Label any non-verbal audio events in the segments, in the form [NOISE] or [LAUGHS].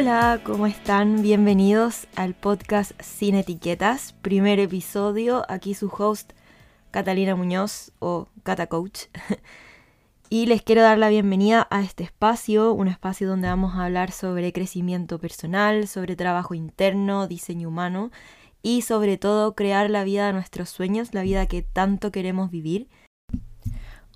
Hola, ¿cómo están? Bienvenidos al podcast Sin Etiquetas, primer episodio. Aquí su host, Catalina Muñoz o Cata Coach. [LAUGHS] y les quiero dar la bienvenida a este espacio, un espacio donde vamos a hablar sobre crecimiento personal, sobre trabajo interno, diseño humano y sobre todo crear la vida de nuestros sueños, la vida que tanto queremos vivir.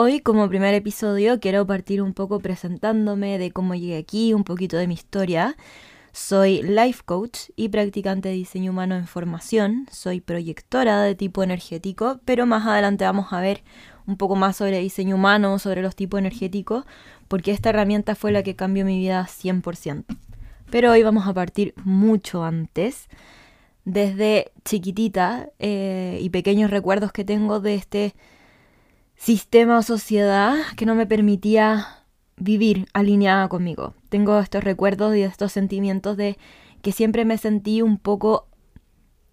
Hoy como primer episodio quiero partir un poco presentándome de cómo llegué aquí, un poquito de mi historia. Soy life coach y practicante de diseño humano en formación. Soy proyectora de tipo energético, pero más adelante vamos a ver un poco más sobre diseño humano, sobre los tipos energéticos, porque esta herramienta fue la que cambió mi vida 100%. Pero hoy vamos a partir mucho antes, desde chiquitita eh, y pequeños recuerdos que tengo de este sistema o sociedad que no me permitía vivir alineada conmigo. Tengo estos recuerdos y estos sentimientos de que siempre me sentí un poco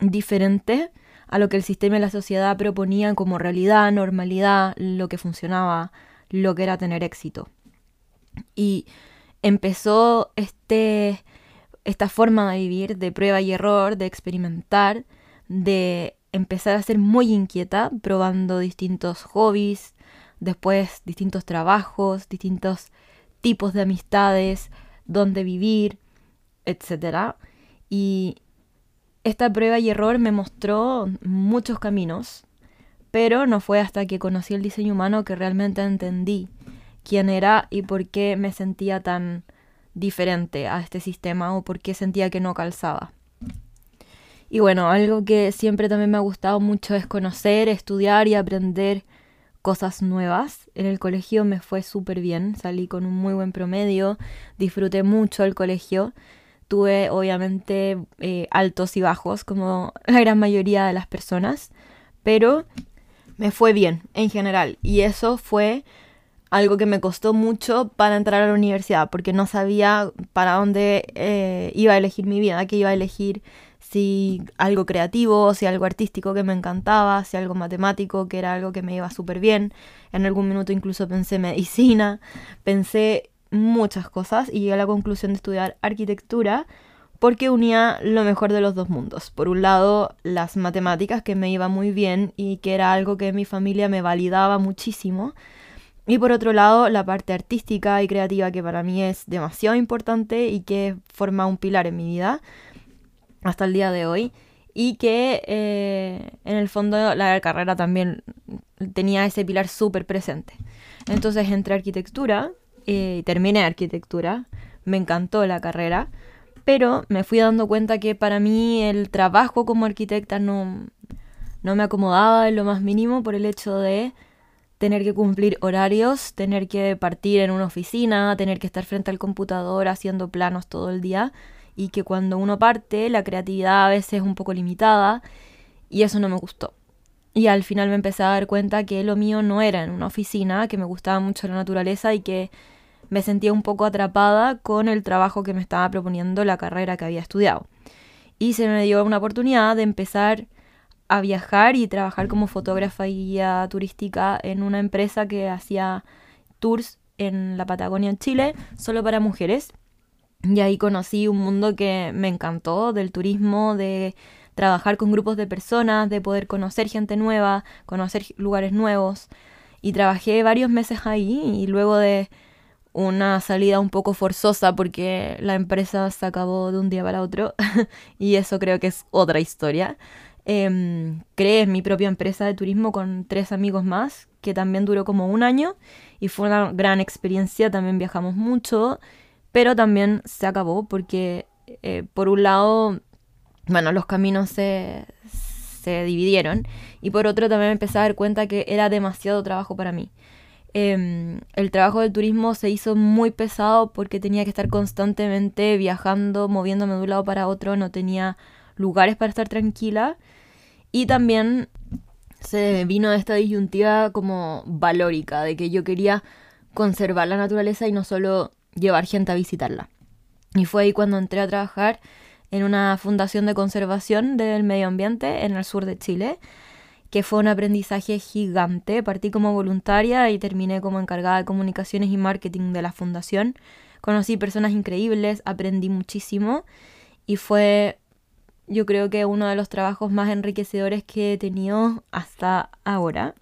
diferente a lo que el sistema y la sociedad proponían como realidad, normalidad, lo que funcionaba, lo que era tener éxito. Y empezó este, esta forma de vivir, de prueba y error, de experimentar, de empezar a ser muy inquieta, probando distintos hobbies, después distintos trabajos, distintos tipos de amistades, dónde vivir, etc. Y esta prueba y error me mostró muchos caminos, pero no fue hasta que conocí el diseño humano que realmente entendí quién era y por qué me sentía tan diferente a este sistema o por qué sentía que no calzaba. Y bueno, algo que siempre también me ha gustado mucho es conocer, estudiar y aprender cosas nuevas. En el colegio me fue súper bien, salí con un muy buen promedio, disfruté mucho el colegio. Tuve obviamente eh, altos y bajos como [LAUGHS] la gran mayoría de las personas, pero me fue bien en general y eso fue algo que me costó mucho para entrar a la universidad porque no sabía para dónde eh, iba a elegir mi vida, qué iba a elegir si algo creativo, si algo artístico que me encantaba, si algo matemático, que era algo que me iba súper bien. En algún minuto incluso pensé medicina, pensé muchas cosas y llegué a la conclusión de estudiar arquitectura porque unía lo mejor de los dos mundos. Por un lado, las matemáticas, que me iba muy bien y que era algo que mi familia me validaba muchísimo. Y por otro lado, la parte artística y creativa, que para mí es demasiado importante y que forma un pilar en mi vida hasta el día de hoy y que eh, en el fondo la carrera también tenía ese pilar súper presente. Entonces entré a arquitectura y terminé arquitectura, me encantó la carrera, pero me fui dando cuenta que para mí el trabajo como arquitecta no, no me acomodaba en lo más mínimo por el hecho de tener que cumplir horarios, tener que partir en una oficina, tener que estar frente al computador haciendo planos todo el día y que cuando uno parte la creatividad a veces es un poco limitada y eso no me gustó. Y al final me empecé a dar cuenta que lo mío no era en una oficina, que me gustaba mucho la naturaleza y que me sentía un poco atrapada con el trabajo que me estaba proponiendo la carrera que había estudiado. Y se me dio una oportunidad de empezar a viajar y trabajar como fotógrafa y guía turística en una empresa que hacía tours en la Patagonia, en Chile, solo para mujeres. Y ahí conocí un mundo que me encantó, del turismo, de trabajar con grupos de personas, de poder conocer gente nueva, conocer lugares nuevos. Y trabajé varios meses ahí y luego de una salida un poco forzosa porque la empresa se acabó de un día para otro [LAUGHS] y eso creo que es otra historia. Eh, creé mi propia empresa de turismo con tres amigos más que también duró como un año y fue una gran experiencia, también viajamos mucho pero también se acabó porque eh, por un lado, bueno, los caminos se, se dividieron y por otro también empecé a dar cuenta que era demasiado trabajo para mí. Em, el trabajo del turismo se hizo muy pesado porque tenía que estar constantemente viajando, moviéndome de un lado para otro, no tenía lugares para estar tranquila y también se vino esta disyuntiva como valórica de que yo quería conservar la naturaleza y no solo llevar gente a visitarla. Y fue ahí cuando entré a trabajar en una fundación de conservación del medio ambiente en el sur de Chile, que fue un aprendizaje gigante. Partí como voluntaria y terminé como encargada de comunicaciones y marketing de la fundación, conocí personas increíbles, aprendí muchísimo y fue yo creo que uno de los trabajos más enriquecedores que he tenido hasta ahora.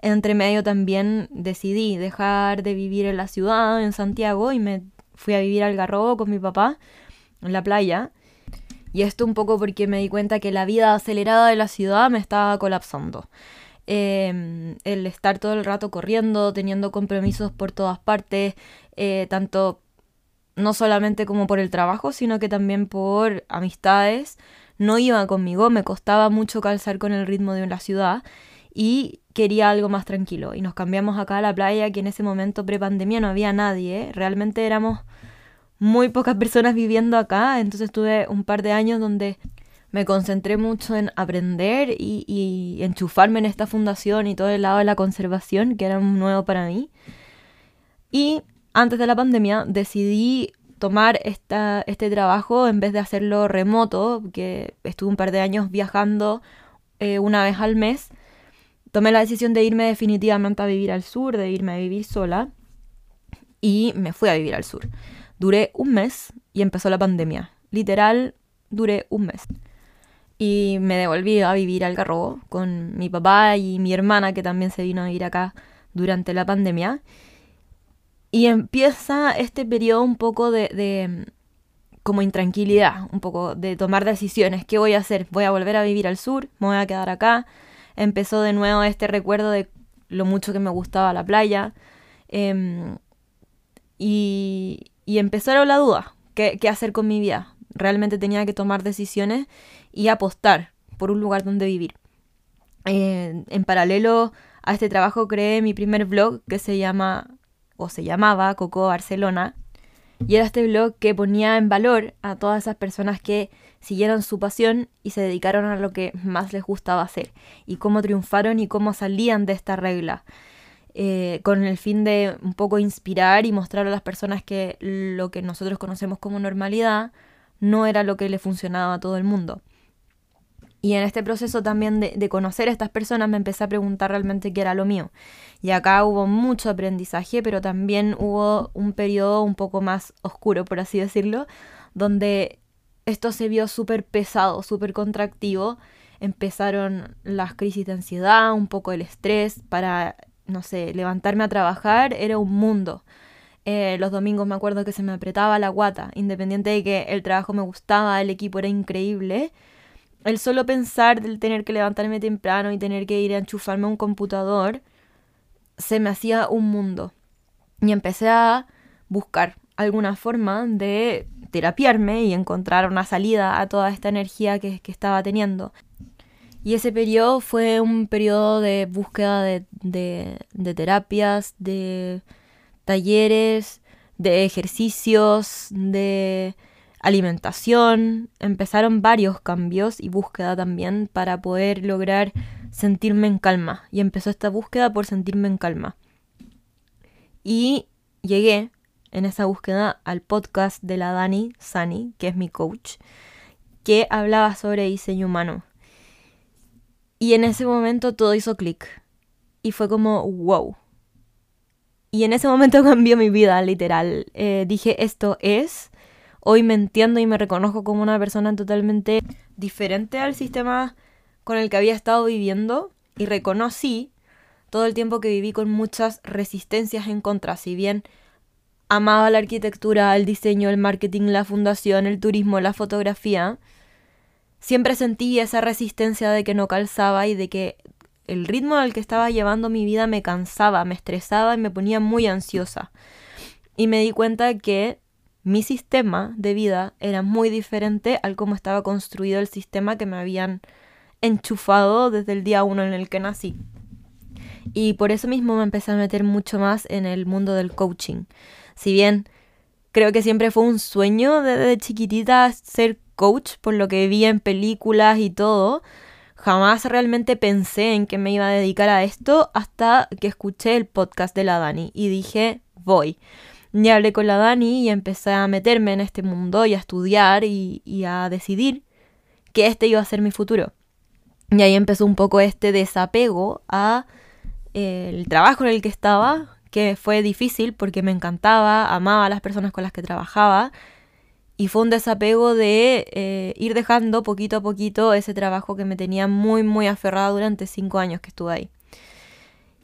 Entre medio también decidí dejar de vivir en la ciudad, en Santiago, y me fui a vivir al Garrobo con mi papá, en la playa. Y esto un poco porque me di cuenta que la vida acelerada de la ciudad me estaba colapsando. Em, el estar todo el rato corriendo, teniendo compromisos por todas partes, eh, tanto no solamente como por el trabajo, sino que también por amistades, no iba conmigo, me costaba mucho calzar con el ritmo de la ciudad y quería algo más tranquilo. Y nos cambiamos acá a la playa, que en ese momento pre-pandemia no había nadie, realmente éramos muy pocas personas viviendo acá, entonces tuve un par de años donde me concentré mucho en aprender y, y, enchufarme en esta fundación y todo el lado de la conservación, que era nuevo para mí. Y antes de la pandemia decidí tomar este trabajo en vez de hacerlo remoto, que estuve un par de años viajando eh, una vez al mes. Tomé la decisión de irme definitivamente a vivir al sur, de irme a vivir sola. Y me fui a vivir al sur. Duré un mes y empezó la pandemia. Literal, duré un mes. Y me devolví a vivir al Garrobo con mi papá y mi hermana que también se vino a vivir acá durante la pandemia. Y empieza este periodo un poco de, de, como intranquilidad, un poco de tomar decisiones. ¿Qué voy a hacer? ¿Voy a volver a vivir al sur? ¿Me voy a quedar acá? Empezó de nuevo este recuerdo de lo mucho que me gustaba la playa. Em, y, y empezaron la duda. ¿qué, ¿Qué hacer con mi vida? Realmente tenía que tomar decisiones y apostar por un lugar donde vivir. Eh, en paralelo a este trabajo creé mi primer blog que se llama o se llamaba Coco Barcelona, y era este blog que ponía en valor a todas esas personas que siguieron su pasión y se dedicaron a lo que más les gustaba hacer, y cómo triunfaron y cómo salían de esta regla, eh, con el fin de un poco inspirar y mostrar a las personas que lo que nosotros conocemos como normalidad no era lo que le funcionaba a todo el mundo. Y en este proceso también de, conocer a estas personas me empecé a preguntar realmente qué era lo mío. Y acá hubo mucho aprendizaje, pero también hubo un periodo un poco más oscuro, por así decirlo, donde esto se vio súper pesado, súper contractivo. Empezaron las crisis de ansiedad, un poco el estrés para, no sé, levantarme a trabajar era un mundo. Eh, los domingos me acuerdo que se me apretaba la guata, independiente de que el trabajo me gustaba, el equipo era increíble el solo pensar del tener que levantarme temprano y tener que ir a enchufarme a un computador, se me hacía un mundo. Y empecé a buscar alguna forma de terapiarme y encontrar una salida a toda esta energía que, estaba teniendo. Y ese periodo fue un periodo de búsqueda de, de terapias, de talleres, de ejercicios, de alimentación, empezaron varios cambios y búsqueda también para poder lograr sentirme en calma. Y empezó esta búsqueda por sentirme en calma. Y llegué en esa búsqueda al podcast de la Dani Sani, que es mi coach, que hablaba sobre diseño humano. Y en ese momento todo hizo clic. Y fue como, wow. Y en ese momento [LAUGHS] cambió mi vida, literal. Eh, dije, esto es hoy me entiendo y me reconozco como una persona totalmente diferente al sistema con el que había estado viviendo y reconocí todo el tiempo que viví con muchas resistencias en contra, si bien amaba la arquitectura, el diseño, el marketing, la fundación, el turismo, la fotografía, siempre sentí esa resistencia de que no calzaba y de que el ritmo al que estaba llevando mi vida me cansaba, me estresaba y me ponía muy ansiosa. Y me di cuenta que mi sistema de vida era muy diferente al cómo estaba construido el sistema que me habían enchufado desde el día uno en el que nací. Y por eso mismo me empecé a meter mucho más en el mundo del coaching. Si bien creo que siempre fue un sueño desde chiquitita ser coach, por lo que vi en películas y todo, jamás realmente pensé en que me iba a dedicar a esto hasta que escuché el podcast de la Dani y dije, voy. Y hablé con la Dani y empecé a meterme en este mundo y a estudiar y, a decidir que este iba a ser mi futuro. Y ahí empezó un poco este desapego a eh, el trabajo en el que estaba, que fue difícil porque me encantaba, amaba a las personas con las que trabajaba y fue un desapego de eh, ir dejando poquito a poquito ese trabajo que me tenía muy, muy aferrada durante cinco años que estuve ahí.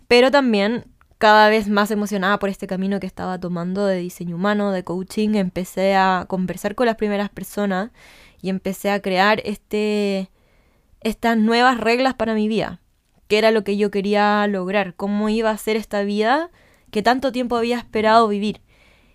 Pero también cada vez más emocionada por este camino que estaba tomando de diseño humano, de coaching, empecé a conversar con las primeras personas y empecé a crear este, estas nuevas reglas para mi vida, qué era lo que yo quería lograr, cómo iba a ser esta vida que tanto tiempo había esperado vivir.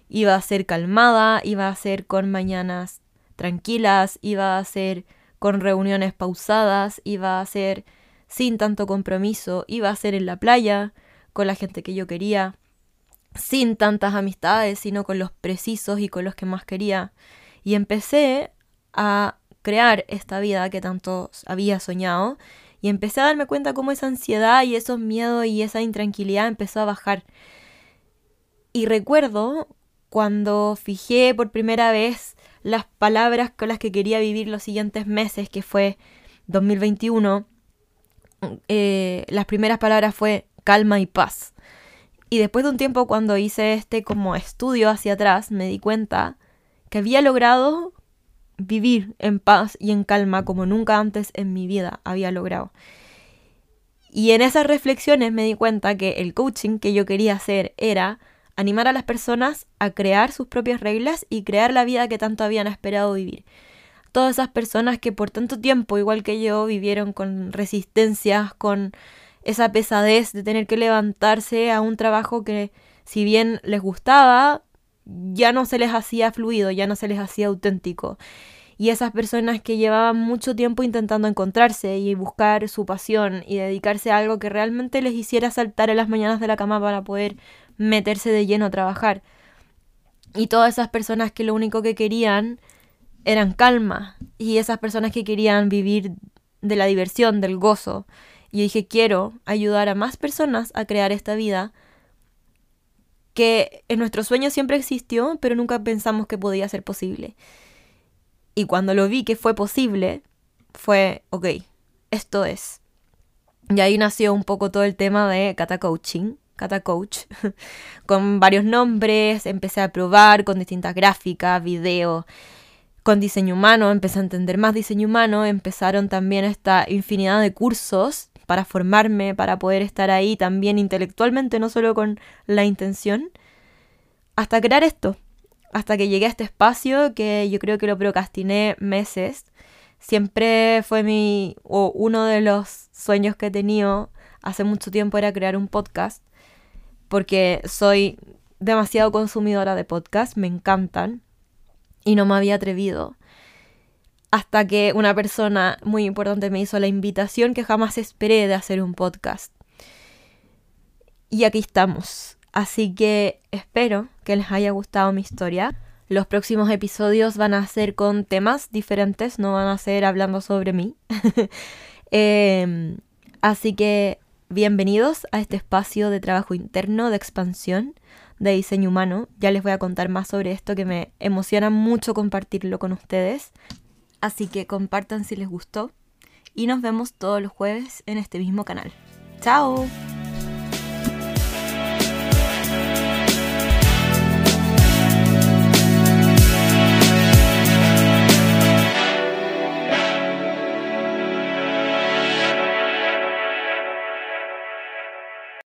Iba a ser calmada, iba a ser con mañanas tranquilas, iba a ser con reuniones pausadas, iba a ser sin tanto compromiso, iba a ser en la playa, con la gente que yo quería, sin tantas amistades, sino con los precisos y con los que más quería. Y empecé a crear esta vida que tanto había soñado y empecé a darme cuenta cómo esa ansiedad y esos miedos y esa intranquilidad empezó a bajar. Y recuerdo cuando fijé por primera vez las palabras con las que quería vivir los siguientes meses, que fue 2021, eh, las primeras palabras fue calma y paz. Y después de un tiempo cuando hice este como estudio hacia atrás, me di cuenta que había logrado vivir en paz y en calma como nunca antes en mi vida había logrado. Y en esas reflexiones me di cuenta que el coaching que yo quería hacer era animar a las personas a crear sus propias reglas y crear la vida que tanto habían esperado vivir. Todas esas personas que por tanto tiempo, igual que yo, vivieron con resistencias, con esa pesadez de tener que levantarse a un trabajo que si bien les gustaba, ya no se les hacía fluido, ya no se les hacía auténtico. Y esas personas que llevaban mucho tiempo intentando encontrarse y buscar su pasión y dedicarse a algo que realmente les hiciera saltar en las mañanas de la cama para poder meterse de lleno a trabajar. Y todas esas personas que lo único que querían eran calma. Y esas personas que querían vivir de la diversión, del gozo. Y dije, quiero ayudar a más personas a crear esta vida que en nuestro sueño siempre existió, pero nunca pensamos que podía ser posible. Y cuando lo vi que fue posible, fue, ok, esto es. Y ahí nació un poco todo el tema de Kata Coaching, Kata Coach, [LAUGHS] con varios nombres, empecé a probar con distintas gráficas, videos, con diseño humano, empecé a entender más diseño humano, empezaron también esta infinidad de cursos para formarme, para poder estar ahí también intelectualmente, no solo con la intención, hasta crear esto, hasta que llegué a este espacio que yo creo que lo procrastiné meses. Siempre fue mi, o uno de los sueños que he tenido hace mucho tiempo era crear un podcast, porque soy demasiado consumidora de podcasts, me encantan, y no me había atrevido hasta que una persona muy importante me hizo la invitación que jamás esperé de hacer un podcast. Y aquí estamos. Así que espero que les haya gustado mi historia. Los próximos episodios van a ser con temas diferentes, no van a ser hablando sobre mí. [LAUGHS] Em, así que bienvenidos a este espacio de trabajo interno, de expansión, de diseño humano. Ya les voy a contar más sobre esto que me emociona mucho compartirlo con ustedes. Así que compartan si les gustó y nos vemos todos los jueves en este mismo canal. ¡Chao!